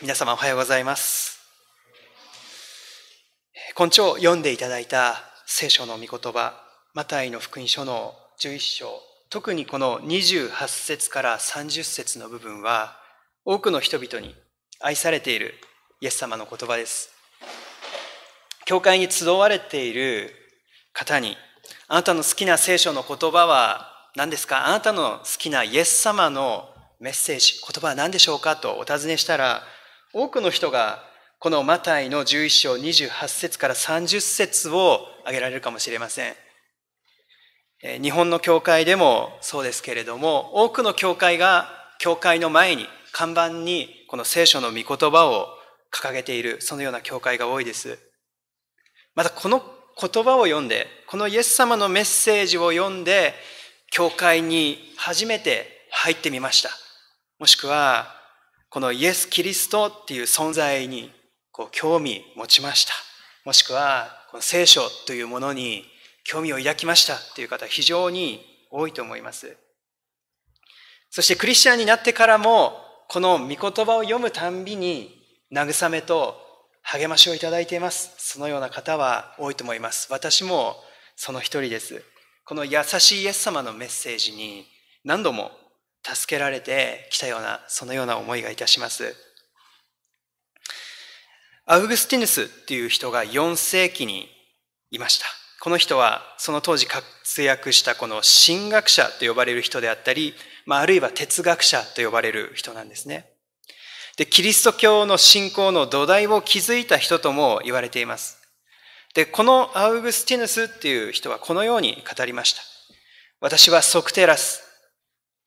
皆様おはようございます。今朝読んでいただいた聖書の御言葉、マタイの福音書の11章、特にこの28節から30節の部分は、多くの人々に愛されているイエス様の言葉です。教会に集われている方に、あなたの好きな聖書の言葉は何ですか？あなたの好きなイエス様のメッセージ、言葉は何でしょうか？とお尋ねしたら、多くの人がこのマタイの11章28節から30節を挙げられるかもしれません。日本の教会でもそうですけれども、多くの教会が教会の前に、看板にこの聖書の御言葉を掲げている、そのような教会が多いです。またこの言葉を読んで、このイエス様のメッセージを読んで、教会に初めて入ってみました。もしくは、このイエス・キリストっていう存在にこう興味持ちました。もしくは、この聖書というものに興味を抱きましたという方非常に多いと思います。そしてクリスチャンになってからも、この御言葉を読むたんびに慰めと励ましをいただいています。そのような方は多いと思います。私もその一人です。この優しいイエス様のメッセージに何度も助けられてきたような、そのような思いがいたします。アウグスティヌスっていう人が4世紀にいました。この人はその当時活躍したこの神学者と呼ばれる人であったり、まあ、あるいは哲学者と呼ばれる人なんですね。で、キリスト教の信仰の土台を築いた人とも言われています。で、このアウグスティヌスっていう人はこのように語りました。私はソクテラス、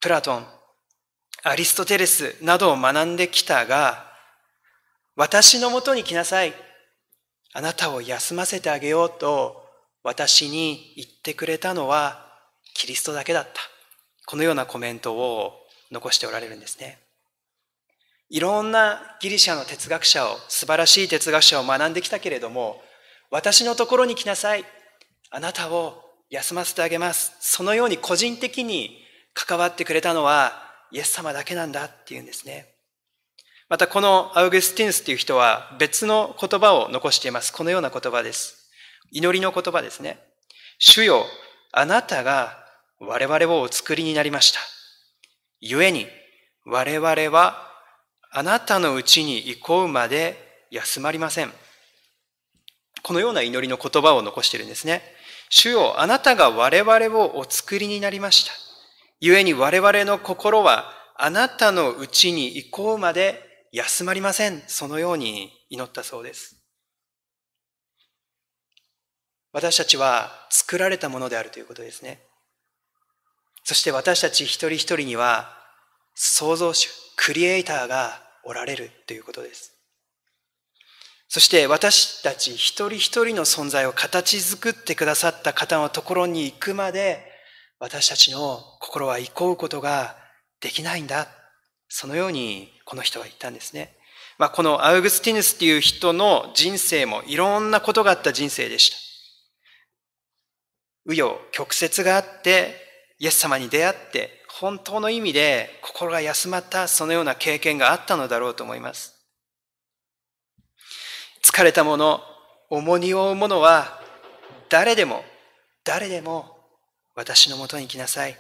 プラトン、アリストテレスなどを学んできたが、私のもとに来なさい。あなたを休ませてあげようと私に言ってくれたのはキリストだけだった。このようなコメントを残しておられるんですね。いろんなギリシャの哲学者を、素晴らしい哲学者を学んできたけれども、私のところに来なさい。あなたを休ませてあげます。そのように個人的に関わってくれたのはイエス様だけなんだっていうんですね。またこのアウグスティヌスという人は別の言葉を残しています。このような言葉です。祈りの言葉ですね。主よ、あなたが我々をお作りになりました。故に我々はあなたのうちに行こうまで休まりません。このような祈りの言葉を残しているんですね。主よ、あなたが我々をお作りになりました。故に我々の心はあなたのうちに行こうまで休まりません。そのように祈ったそうです。私たちは作られたものであるということですね。そして私たち一人一人には創造主、クリエイターがおられるということです。そして私たち一人一人の存在を形作ってくださった方のところに行くまで、私たちの心は憩うことができないんだ。そのようにこの人は言ったんですね。まあ、このアウグスティヌスっていう人の人生もいろんなことがあった人生でした。紆余曲折があって、イエス様に出会って、本当の意味で心が休まったそのような経験があったのだろうと思います。疲れた者、重荷を負う者は、誰でも、誰でも、私のもとに来なさい。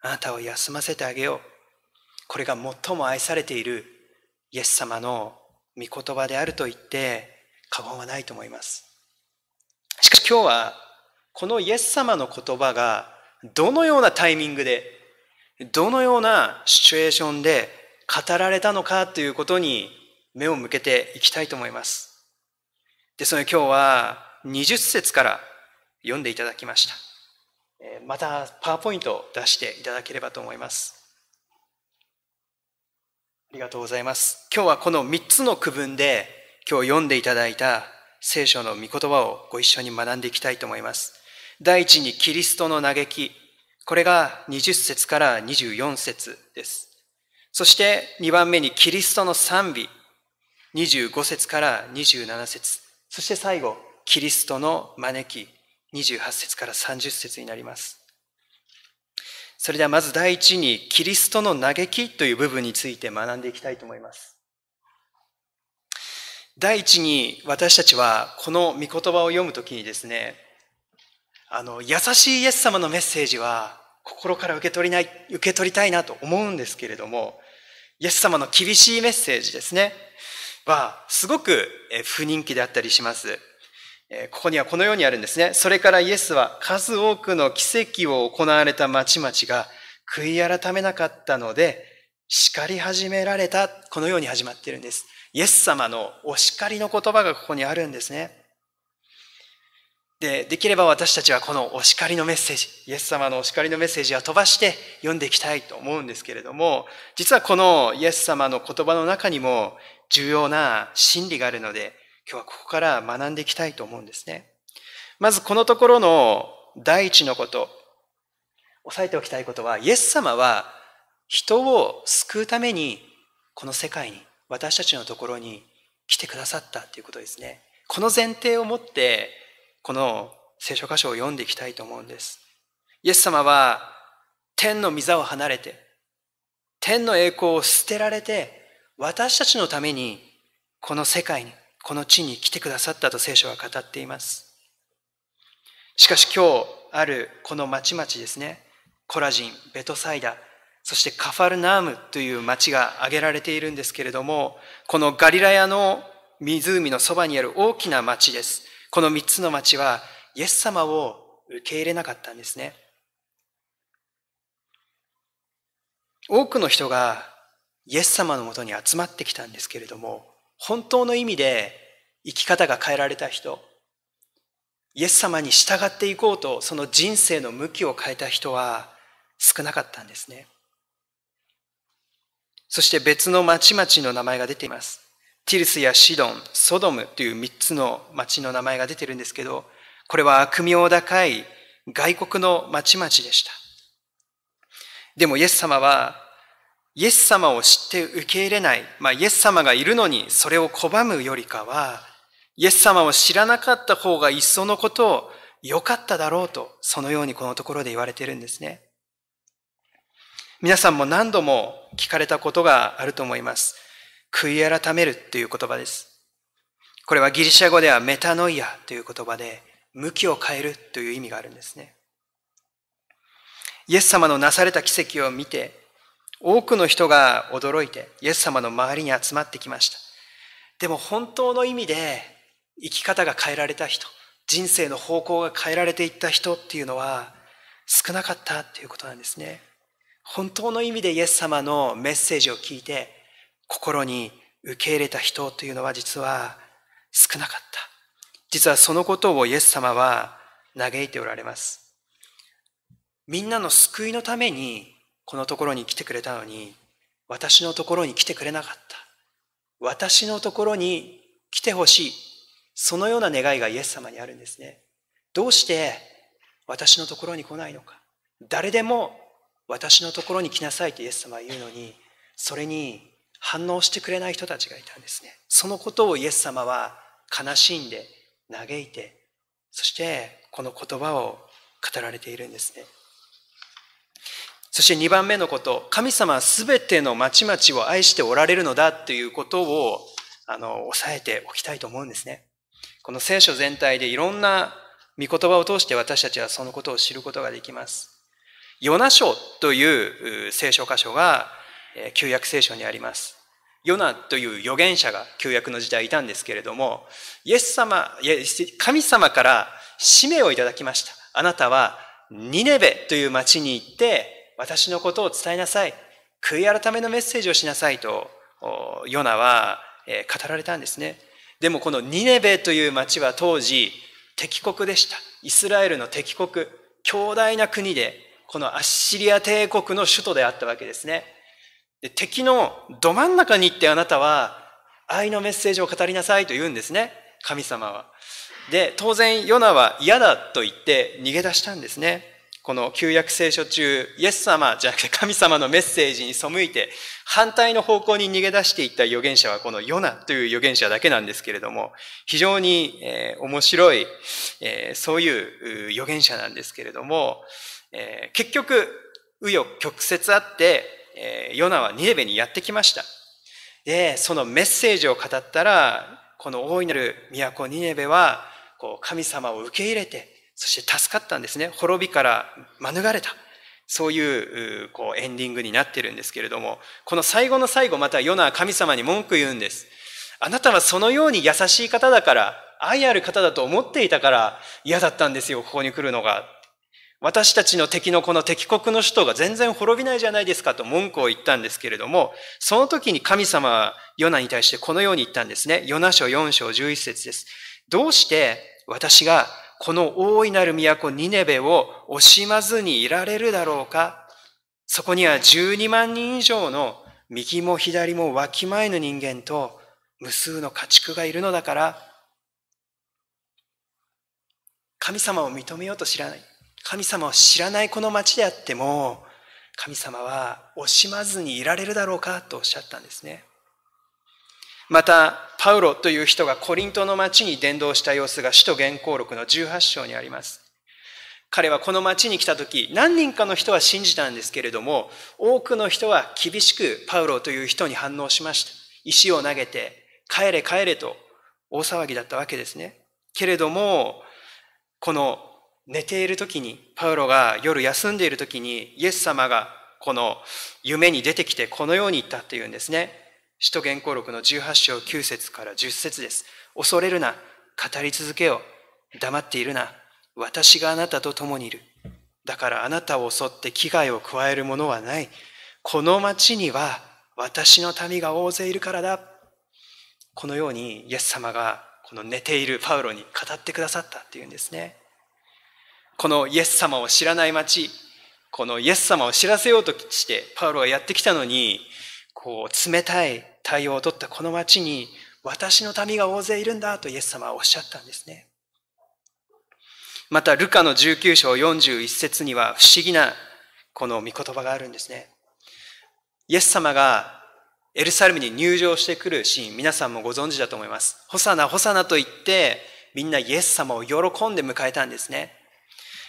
あなたを休ませてあげよう。これが最も愛されているイエス様の御言葉であると言って過言はないと思います。しかし今日は、このイエス様の言葉がどのようなタイミングで、どのようなシチュエーションで語られたのかということに目を向けていきたいと思います。ですので今日は20節から読んでいただきました。またパワーポイントを出していただければと思います。ありがとうございます。今日はこの3つの区分で今日読んでいただいた聖書の御言葉をご一緒に学んでいきたいと思います。第一にキリストの嘆き。これが20節から24節です。そして2番目にキリストの賛美。25節から27節そして最後、キリストの招き、28節から30節になります。それではまず第一に、キリストの嘆きという部分について学んでいきたいと思います。第一に私たちはこの御言葉を読むときにですね、あの、優しいイエス様のメッセージは心から受け取りない、受け取りたいなと思うんですけれども、イエス様の厳しいメッセージですね、はすごく不人気であったりします。ここにはこのようにあるんですね。それからイエスは数多くの奇跡を行われた町々が悔い改めなかったので、叱り始められた。このように始まっているんです。イエス様のお叱りの言葉がここにあるんですね。で、できれば私たちはこのお叱りのメッセージ、イエス様のお叱りのメッセージは飛ばして読んでいきたいと思うんですけれども、実はこのイエス様の言葉の中にも重要な真理があるので、今日はここから学んでいきたいと思うんですね。まずこのところの第一のこと、押さえておきたいことは、イエス様は人を救うためにこの世界に、私たちのところに来てくださったということですね。この前提を持って、この聖書箇所を読んでいきたいと思うんです。イエス様は天の御座を離れて、天の栄光を捨てられて、私たちのためにこの世界にこの地に来てくださったと聖書は語っています。しかし今日あるこの町々ですね、コラジン、ベトサイダ、そしてカファルナームという町が挙げられているんですけれども、このガリラヤの湖のそばにある大きな町です。この三つの町はイエス様を受け入れなかったんですね。多くの人がイエス様のもとに集まってきたんですけれども、本当の意味で生き方が変えられた人、イエス様に従っていこうとその人生の向きを変えた人は少なかったんですね。そして別の町々の名前が出ています。ティルスやシドン、ソドムという三つの町の名前が出てるんですけど、これは悪名高い外国の町々でした。でもイエス様はイエス様を知って受け入れない、まあ、イエス様がいるのにそれを拒むよりかは、イエス様を知らなかった方がいっそのことを良かっただろうと、そのようにこのところで言われているんですね。皆さんも何度も聞かれたことがあると思います。悔い改めるという言葉です。これはギリシャ語ではメタノイアという言葉で、向きを変えるという意味があるんですね。イエス様のなされた奇跡を見て、多くの人が驚いてイエス様の周りに集まってきました。でも本当の意味で生き方が変えられた人、人生の方向が変えられていった人っていうのは少なかったっていうことなんですね。本当の意味でイエス様のメッセージを聞いて心に受け入れた人というのは実は少なかった。実はそのことをイエス様は嘆いておられます。みんなの救いのためにこのところに来てくれたのに、私のところに来てくれなかった。私のところに来てほしい。そのような願いがイエス様にあるんですね。どうして私のところに来ないのか。誰でも私のところに来なさいとイエス様は言うのに、それに反応してくれない人たちがいたんですね。そのことをイエス様は悲しんで嘆いて、そしてこの言葉を語られているんですね。そして2番目のこと、神様は全ての町々を愛しておられるのだということを、あの、押さえておきたいと思うんですね。この聖書全体でいろんな御言葉を通して私たちはそのことを知ることができます。ヨナ書という聖書箇所が旧約聖書にあります。ヨナという預言者が旧約の時代いたんですけれども、イエス様、神様から使命をいただきました。あなたはニネベという町に行って私のことを伝えなさい。悔い改めのメッセージをしなさいと、ヨナは語られたんですね。でもこのニネベという町は当時敵国でした。イスラエルの敵国、強大な国で、このアッシリア帝国の首都であったわけですね。で敵のど真ん中に行ってあなたは愛のメッセージを語りなさいと言うんですね。神様は。で、当然ヨナは嫌だと言って逃げ出したんですね。この旧約聖書中、イエス様じゃなくて神様のメッセージに背いて、反対の方向に逃げ出していった預言者はこのヨナという預言者だけなんですけれども、非常に、え、面白い、え、そういう預言者なんですけれども、え、結局、紆余曲折あって、え、ヨナはニネベにやってきました。で、そのメッセージを語ったら、この大いなる都ニネベは、こう神様を受け入れて、そして助かったんですね。滅びから免れた。そういう、こう、エンディングになってるんですけれども、この最後の最後、またヨナは神様に文句言うんです。あなたはそのように優しい方だから、愛ある方だと思っていたから嫌だったんですよ、ここに来るのが。私たちの敵のこの敵国の首都が全然滅びないじゃないですかと文句を言ったんですけれども、その時に神様はヨナに対してこのように言ったんですね。ヨナ書4章11節です。どうして私がこの大いなる都ニネベを惜しまずにいられるだろうか？そこには12万人以上の右も左もわきまえぬ人間と無数の家畜がいるのだから、神様を認めようと知らない。神様を知らないこの町であっても、神様は惜しまずにいられるだろうかとおっしゃったんですね。また、パウロという人がコリントの町に伝道した様子が使徒原稿録の18章にあります。彼はこの町に来た時、何人かの人は信じたんですけれども、多くの人は厳しくパウロという人に反応しました。石を投げて、帰れ帰れと大騒ぎだったわけですね。けれども、この寝ている時に、パウロが夜休んでいる時に、イエス様がこの夢に出てきてこのように言ったというんですね。使徒原稿録の18章9節から10節です。恐れるな、語り続けよ。黙っているな。私があなたと共にいる。だからあなたを襲って危害を加えるものはない。この町には私の民が大勢いるからだ。このようにイエス様がこの寝ているパウロに語ってくださったっていうんですね。このイエス様を知らない町、このイエス様を知らせようとしてパウロがやってきたのに、こう冷たい対応を取ったこの町に私の民が大勢いるんだとイエス様はおっしゃったんですね。また、ルカの19章41節には不思議なこの御言葉があるんですね。イエス様がエルサレムに入場してくるシーン、皆さんもご存知だと思います。ホサナ、ホサナと言って、みんなイエス様を喜んで迎えたんですね。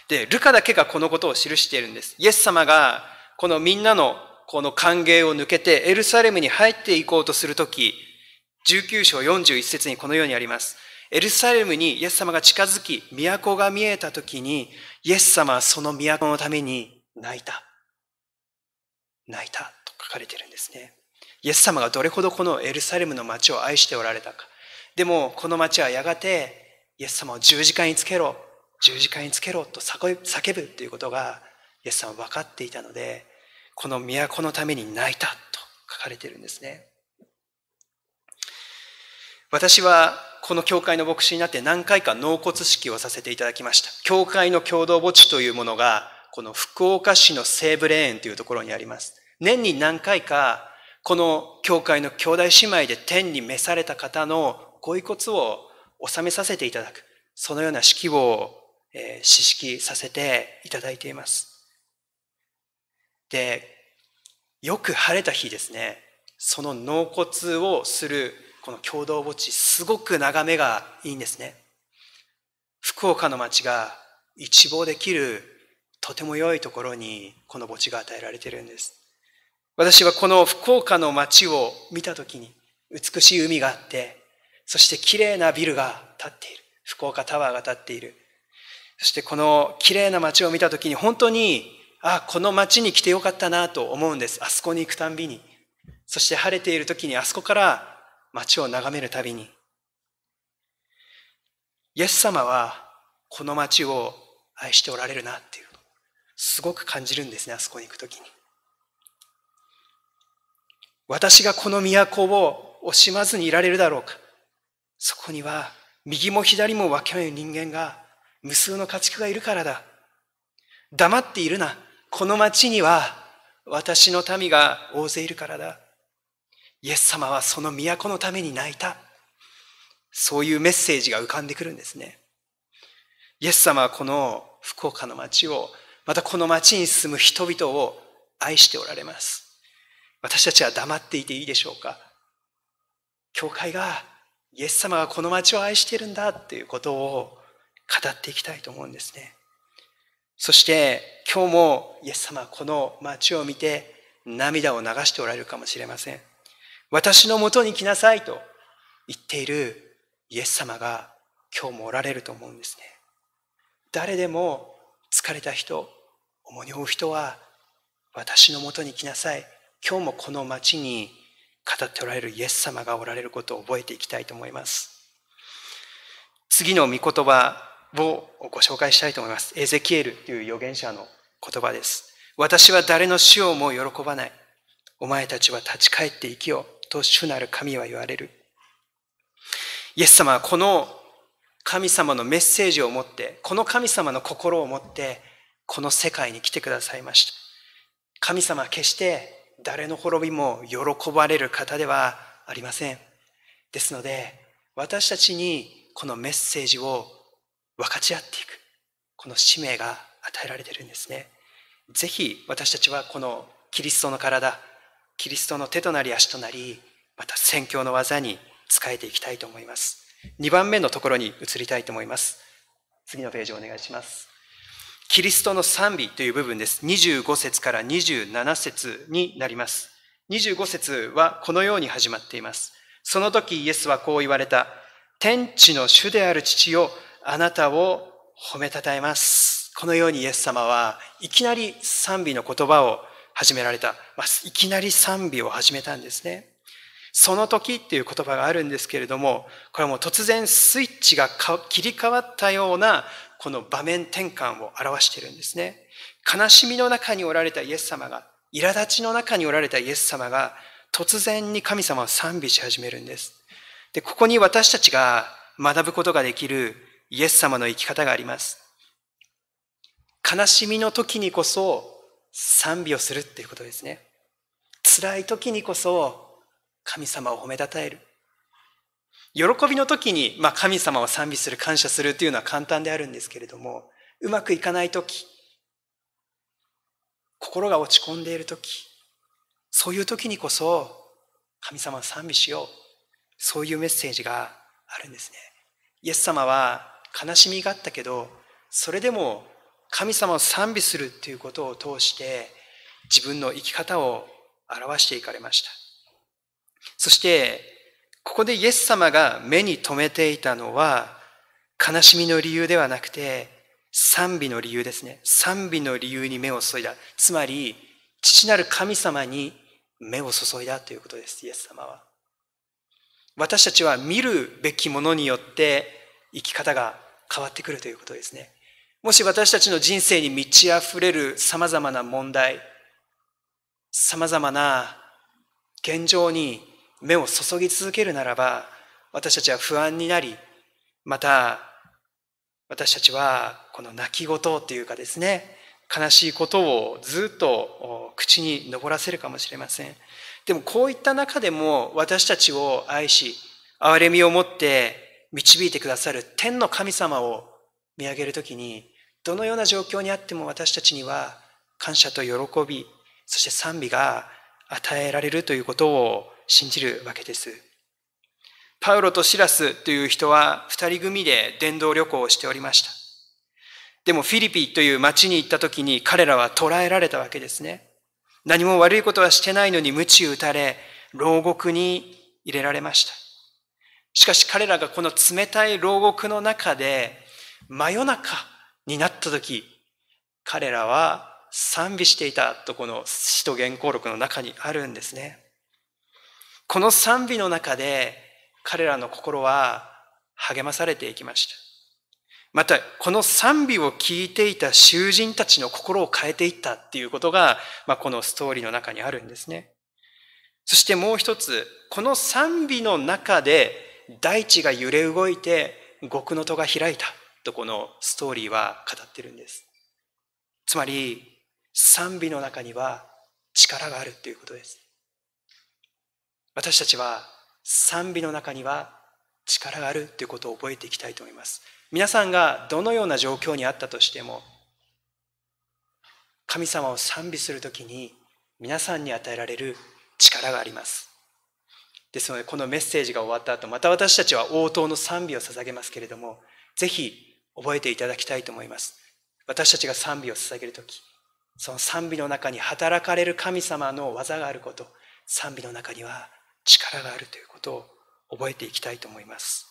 で、ルカだけがこのことを記しているんです。イエス様が、このみんなのこの歓迎を抜けてエルサレムに入っていこうとするとき、19章41節にこのようにあります。エルサレムにイエス様が近づき、都が見えたときに、イエス様はその都のために泣いた。泣いたと書かれているんですね。イエス様がどれほどこのエルサレムの町を愛しておられたか。でも、この町はやがて、イエス様を十字架につけろ、十字架につけろと叫ぶということが、イエス様は分かっていたので、この都のために泣いたと書かれているんですね。私はこの教会の牧師になって何回か納骨式をさせていただきました。教会の共同墓地というものが、この福岡市の西部霊園というところにあります。年に何回か、この教会の兄弟姉妹で天に召された方のご遺骨を納めさせていただく、そのような式を、えー、詩式させていただいています。で、よく晴れた日ですね、その納骨をするこの共同墓地、すごく眺めがいいんですね。福岡の町が一望できるとても良いところにこの墓地が与えられているんです。私はこの福岡の町を見たときに美しい海があって、そして綺麗なビルが建っている。福岡タワーが建っている。そしてこの綺麗な街を見たときに本当にあ、この街に来てよかったなと思うんです。あそこに行くたんびに。そして晴れている時にあそこから街を眺めるたびに。イエス様はこの街を愛しておられるなっていう、すごく感じるんですね、あそこに行くときに。私がこの都を惜しまずにいられるだろうか。そこには右も左も分けない人間が無数の家畜がいるからだ。黙っているな。この町には私の民が大勢いるからだ。イエス様はその都のために泣いた。そういうメッセージが浮かんでくるんですね。イエス様はこの福岡の町を、またこの町に住む人々を愛しておられます。私たちは黙っていていいでしょうか教会がイエス様がこの町を愛しているんだっていうことを語っていきたいと思うんですね。そして今日もイエス様この街を見て涙を流しておられるかもしれません。私のもとに来なさいと言っているイエス様が今日もおられると思うんですね。誰でも疲れた人、重荷を負う人は私のもとに来なさい。今日もこの町に語っておられるイエス様がおられることを覚えていきたいと思います。次の御言葉をご紹介したいと思います。エゼキエルという預言者の言葉です。私は誰の死をも喜ばない。お前たちは立ち返って生きようと主なる神は言われる。イエス様はこの神様のメッセージを持って、この神様の心を持って、この世界に来てくださいました。神様は決して誰の滅びも喜ばれる方ではありません。ですので、私たちにこのメッセージを分かち合っていく、この使命が与えられているんですね。ぜひ私たちはこのキリストの体、キリストの手となり足となり、また宣教の技に使えていきたいと思います。2番目のところに移りたいと思います。次のページをお願いします。キリストの賛美という部分です。25節から27節になります。25節はこのように始まっています。その時イエスはこう言われた。天地の主である父よ、あなたを褒めたたえます。このようにイエス様はいきなり賛美の言葉を始められた。まあ、いきなり賛美を始めたんですね。その時っていう言葉があるんですけれども、これはもう突然スイッチが切り替わったようなこの場面転換を表しているんですね。悲しみの中におられたイエス様が、苛立ちの中におられたイエス様が、突然に神様を賛美し始めるんです。で、ここに私たちが学ぶことができるイエス様の生き方があります。悲しみの時にこそ賛美をするっていうことですね。辛い時にこそ神様を褒めたたえる。喜びの時に、まあ、神様を賛美する、感謝するっていうのは簡単であるんですけれども、うまくいかない時、心が落ち込んでいる時、そういう時にこそ神様を賛美しよう。そういうメッセージがあるんですね。イエス様は悲しみがあったけど、それでも神様を賛美するっていうことを通して自分の生き方を表していかれました。そしてここでイエス様が目に留めていたのは、悲しみの理由ではなくて、賛美の理由ですね。賛美の理由に目を注いだ。つまり、父なる神様に目を注いだということです、イエス様は。私たちは見るべきものによって生き方が変わってくるということですね。もし私たちの人生に満ち溢れる様々な問題、様々な現状に目を注ぎ続けるならば、私たちは不安になり、また、私たちはこの泣き言っていうかですね、悲しいことをずっと口に上らせるかもしれません。でもこういった中でも私たちを愛し、憐れみを持って導いてくださる天の神様を見上げるときに、どのような状況にあっても私たちには感謝と喜び、そして賛美が与えられるということを信じるわけです。パウロとシラスという人は二人組で伝道旅行をしておりました。でもフィリピという町に行った時に彼らは捕らえられたわけですね。何も悪いことはしてないのに鞭打たれ、牢獄に入れられました。しかし彼らがこの冷たい牢獄の中で真夜中になった時、彼らは賛美していたとこの使徒原稿録の中にあるんですね。この賛美の中で彼らの心は励まされていきました。また、この賛美を聞いていた囚人たちの心を変えていったっていうことが、まあ、このストーリーの中にあるんですね。そしてもう一つ、この賛美の中で大地が揺れ動いて極の戸が開いたとこのストーリーは語ってるんです。つまり、賛美の中には力があるということです。私たちは賛美の中には力があるということを覚えていきたいと思います。皆さんがどのような状況にあったとしても、神様を賛美するときに皆さんに与えられる力があります。ですのでこのメッセージが終わった後また私たちは応答の賛美を捧げますけれどもぜひ覚えていただきたいと思います私たちが賛美を捧げる時その賛美の中に働かれる神様の技があること賛美の中には力があるということを覚えていきたいと思います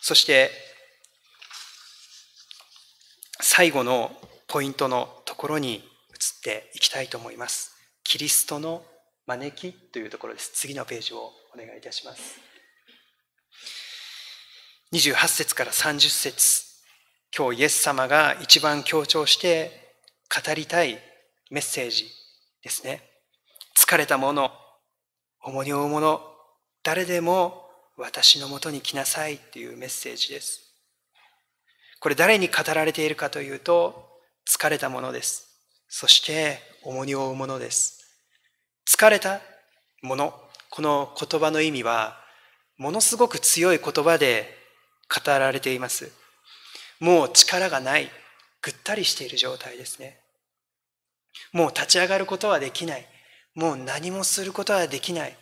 そして最後のポイントのところに移っていきたいと思います。キリストの招きというところです。次のページをお願いいたします。28節から30節今日イエス様が一番強調して語りたいメッセージですね。疲れた者、重荷を負う者、誰でも私のもとに来なさいっていうメッセージです。これ誰に語られているかというと、疲れたものです。そして重荷を負うものです。疲れたもの、この言葉の意味は、ものすごく強い言葉で語られています。もう力がない、ぐったりしている状態ですね。もう立ち上がることはできない。もう何もすることはできない。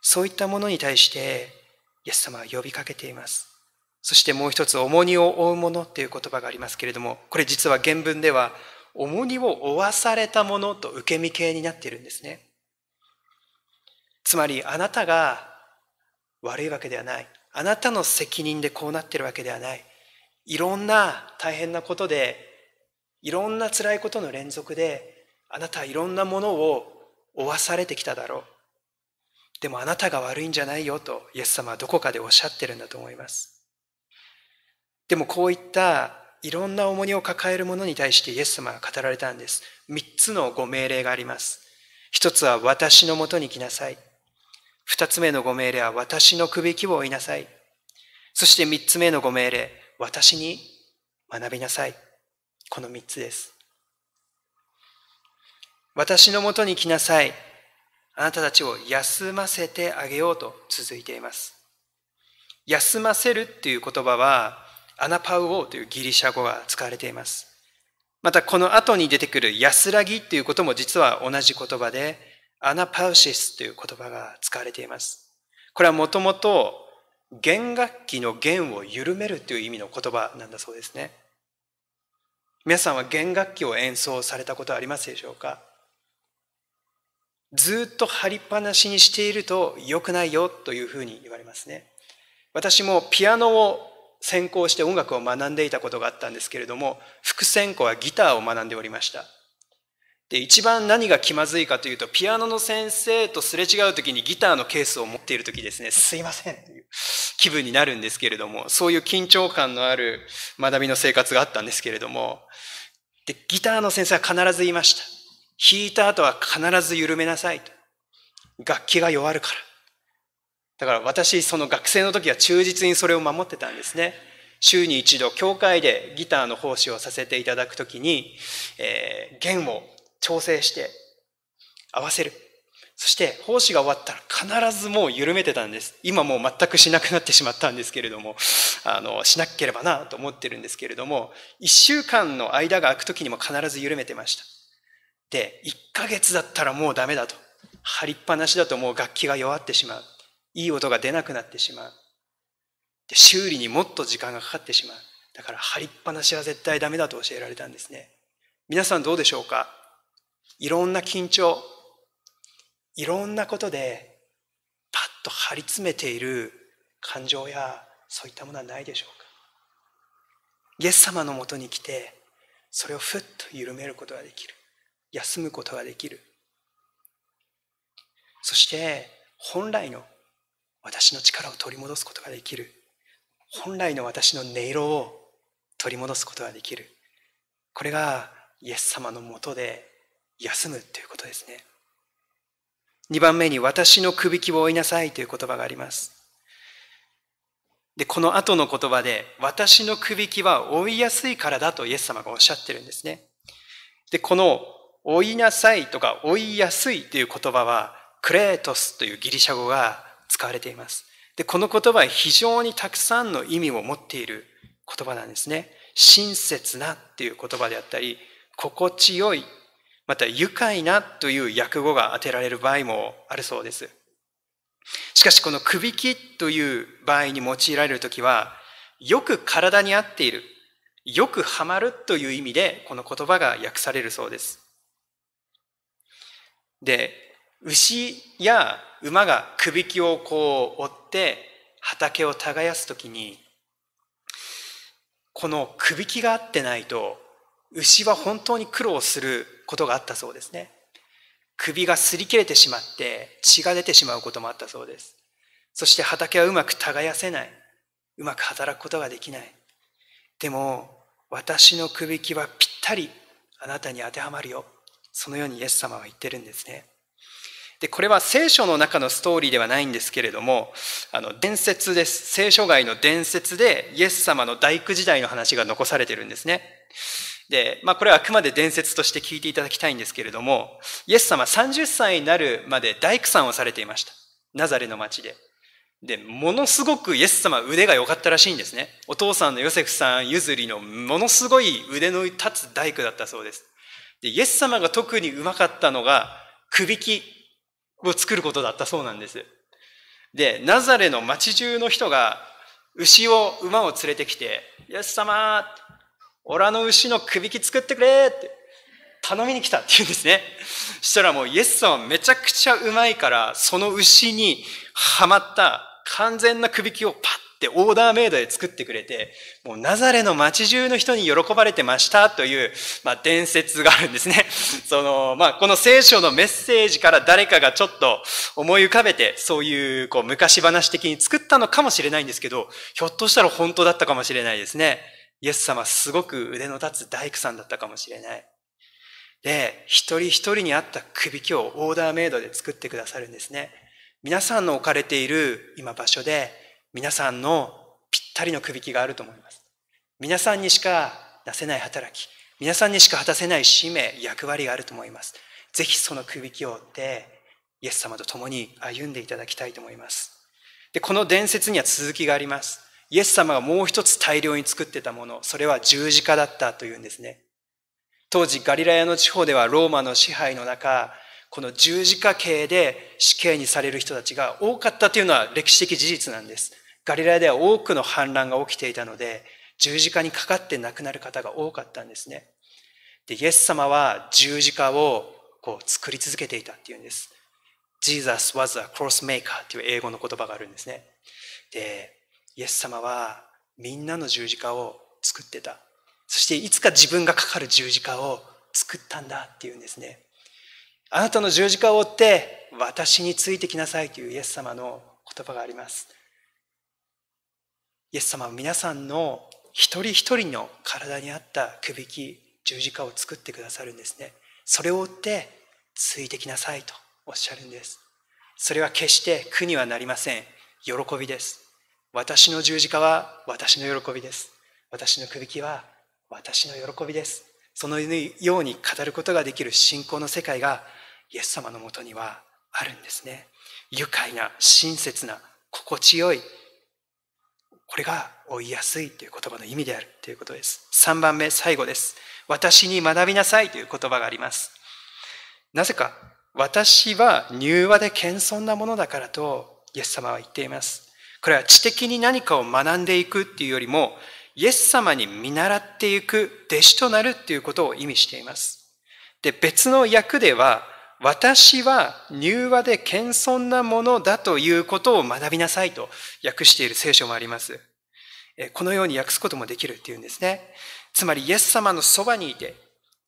そういったものに対して、イエス様は呼びかけています。そしてもう一つ、重荷を負うものっていう言葉がありますけれども、これ実は原文では、重荷を負わされたものと受け身形になっているんですね。つまり、あなたが悪いわけではない。あなたの責任でこうなってるわけではない。いろんな大変なことで、いろんな辛いことの連続で、あなたはいろんなものを負わされてきただろう。でもあなたが悪いんじゃないよとイエス様はどこかでおっしゃってるんだと思います。でもこういったいろんな重荷を抱えるものに対してイエス様は語られたんです。三つのご命令があります。一つは私のもとに来なさい。二つ目のご命令は私の首輝を追いなさい。そして三つ目のご命令、私に学びなさい。この三つです。私のもとに来なさい。あなたたちを休ませてあげようと続いています。休ませるっていう言葉は、アナパウオーというギリシャ語が使われています。またこの後に出てくる安らぎっていうことも実は同じ言葉で、アナパウシスという言葉が使われています。これはもともと弦楽器の弦を緩めるという意味の言葉なんだそうですね。皆さんは弦楽器を演奏されたことはありますでしょうか？ずっと張りっぱなしにしていると良くないよというふうに言われますね。私もピアノを専攻して音楽を学んでいたことがあったんですけれども、副専攻はギターを学んでおりました。で、一番何が気まずいかというと、ピアノの先生とすれ違う時にギターのケースを持っている時ですね、すいませんという気分になるんですけれども、そういう緊張感のある学びの生活があったんですけれども、で、ギターの先生は必ず言いました。弾いた後は必ず緩めなさいと。楽器が弱るから。だから私、その学生の時は忠実にそれを守ってたんですね。週に一度、教会でギターの奉仕をさせていただくときに、えー、弦を調整して合わせる。そして奉仕が終わったら必ずもう緩めてたんです。今もう全くしなくなってしまったんですけれども、あの、しなければなと思ってるんですけれども、一週間の間が空く時にも必ず緩めてました。で、1ヶ月だったらもうダメだと。張りっぱなしだともう楽器が弱ってしまう。いい音が出なくなってしまう。で、修理にもっと時間がかかってしまう。だから張りっぱなしは絶対ダメだと教えられたんですね。皆さんどうでしょうか？いろんな緊張、いろんなことでパッと張り詰めている感情やそういったものはないでしょうかイエス様のもとに来てそれをふっと緩めることができる。休むことができる。そして本来の私の力を取り戻すことができる。本来の私の音色を取り戻すことができる。これがイエス様のもとで休むということですね。2番目に私の首輝を追いなさいという言葉があります。で、この後の言葉で私の首輝は追いやすいからだとイエス様がおっしゃってるんですね。で、この追いなさいとか追いやすいという言葉はクレートスというギリシャ語が使われています。で、この言葉は非常にたくさんの意味を持っている言葉なんですね。親切なっていう言葉であったり、心地よい、また愉快なという訳語が当てられる場合もあるそうです。しかしこの首きという場合に用いられるときは、よく体に合っている、よくはまるという意味でこの言葉が訳されるそうです。で、牛や馬が首輝をこう追って畑を耕すときに、このくびきがあってないと、牛は本当に苦労することがあったそうですね。首が擦り切れてしまって血が出てしまうこともあったそうです。そして畑はうまく耕せない。うまく働くことができない。でも、私のくびきはぴったりあなたに当てはまるよ。そのようにイエス様は言ってるんですね。で、これは聖書の中のストーリーではないんですけれども、あの、伝説です。聖書外の伝説で、イエス様の大工時代の話が残されてるんですね。で、まあこれはあくまで伝説として聞いていただきたいんですけれども、イエス様30歳になるまで大工さんをされていました。ナザレの町で。で、ものすごくイエス様腕が良かったらしいんですね。お父さんのヨセフさん譲りのものすごい腕の立つ大工だったそうです。で、イエス様が特にうまかったのが、くびきを作ることだったそうなんです。で、ナザレの町中の人が牛を、馬を連れてきて、イエス様、オラの牛のくびき作ってくれって頼みに来たって言うんですね。そしたらもうイエス様めちゃくちゃうまいから、その牛にはまった完全なくびきをパッてオーダーメイドで作ってくれて、もうナザレの街中の人に喜ばれてましたという、まあ、伝説があるんですね。その、まあ、この聖書のメッセージから誰かがちょっと思い浮かべて、そういうこう昔話的に作ったのかもしれないんですけど、ひょっとしたら本当だったかもしれないですね。イエス様すごく腕の立つ大工さんだったかもしれない。で、一人一人に合ったくびきをオーダーメイドで作ってくださるんですね。皆さんの置かれている今場所で、皆さんのぴったりのくびきがあると思います。皆さんにしか出せない働き、皆さんにしか果たせない使命、役割があると思います。ぜひそのくびきを追って、イエス様と共に歩んでいただきたいと思います。で、この伝説には続きがあります。イエス様がもう一つ大量に作ってたもの、それは十字架だったというんですね。当時ガリラヤの地方ではローマの支配の中、この十字架刑で死刑にされる人たちが多かったというのは歴史的事実なんです。ガリラヤでは多くの反乱が起きていたので、十字架にかかって亡くなる方が多かったんですね。で、イエス様は十字架をこう作り続けていたっていうんです。Jesus was a cross maker という英語の言葉があるんですね。で、イエス様はみんなの十字架を作ってた。そしていつか自分がかかる十字架を作ったんだっていうんですね。あなたの十字架を追って私についてきなさいというイエス様の言葉があります。イエス様は皆さんの一人一人の体に合ったくびき、十字架を作ってくださるんですね。それを追ってついてきなさいとおっしゃるんです。それは決して苦にはなりません。喜びです。私の十字架は私の喜びです。私のくびきは私の喜びです。そのように語ることができる信仰の世界がイエス様のもとにはあるんですね。愉快な、親切な、心地よい。これが追いやすいという言葉の意味であるということです。3番目、最後です。私に学びなさいという言葉があります。なぜか、私は柔和で謙遜なものだからとイエス様は言っています。これは知的に何かを学んでいくっていうよりも、イエス様に見習っていく弟子となるっていうことを意味しています。で、別の訳では、私は柔和で謙遜なものだということを学びなさいと訳している聖書もあります。このように訳すこともできるっていうんですね。つまりイエス様のそばにいて、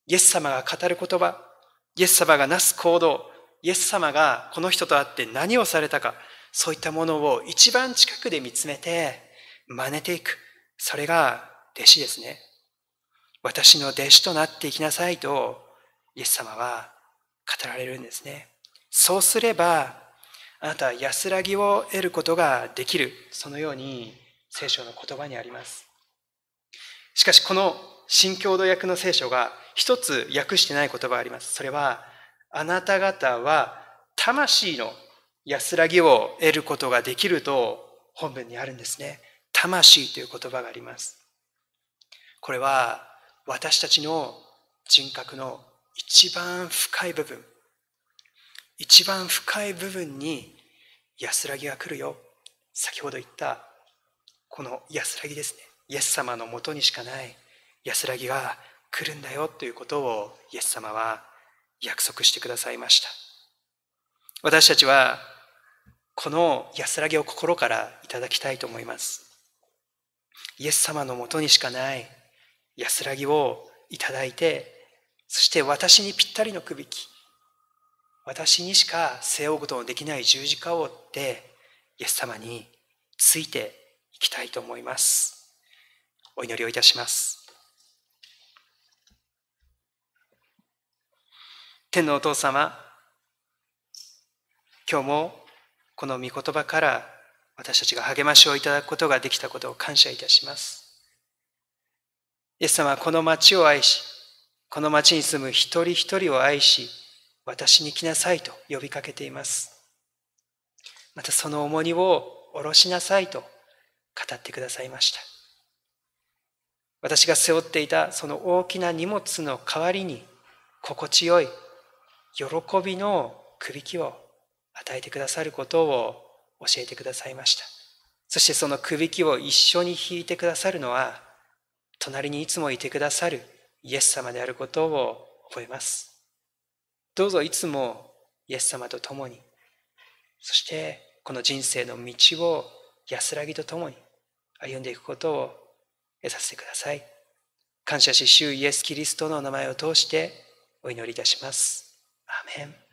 イエス様が語る言葉、イエス様がなす行動、イエス様がこの人と会って何をされたか、そういったものを一番近くで見つめて真似ていく。それが弟子ですね。私の弟子となっていきなさいと、イエス様は語られるんですね。そうすれば、あなたは安らぎを得ることができる。そのように聖書の言葉にあります。しかし、この新共同訳の聖書が一つ訳してない言葉があります。それは、あなた方は魂の安らぎを得ることができると本文にあるんですね。魂という言葉があります。これは私たちの人格の一番深い部分、一番深い部分に安らぎが来るよ。先ほど言ったこの安らぎですね。イエス様のもとにしかない安らぎが来るんだよということをイエス様は約束してくださいました。私たちはこの安らぎを心からいただきたいと思います。イエス様のもとにしかない安らぎをいただいて、そして私にぴったりのくびき、私にしか背負うことのできない十字架を追って、イエス様についていきたいと思います。お祈りをいたします。天のお父様、今日もこの御言葉から私たちが励ましをいただくことができたことを感謝いたします。イエス様はこの町を愛し、この町に住む一人一人を愛し、私に来なさいと呼びかけています。またその重荷を下ろしなさいと語ってくださいました。私が背負っていたその大きな荷物の代わりに心地よい喜びのくびきを与えてくださることを教えてくださいました。そしてそのくびきを一緒に引いてくださるのは隣にいつもいてくださるイエス様であることを覚えます。どうぞいつもイエス様と共に、そしてこの人生の道を安らぎと共に歩んでいくことを得させてください。感謝し、主イエス・キリストのお名前を通してお祈りいたします。アメン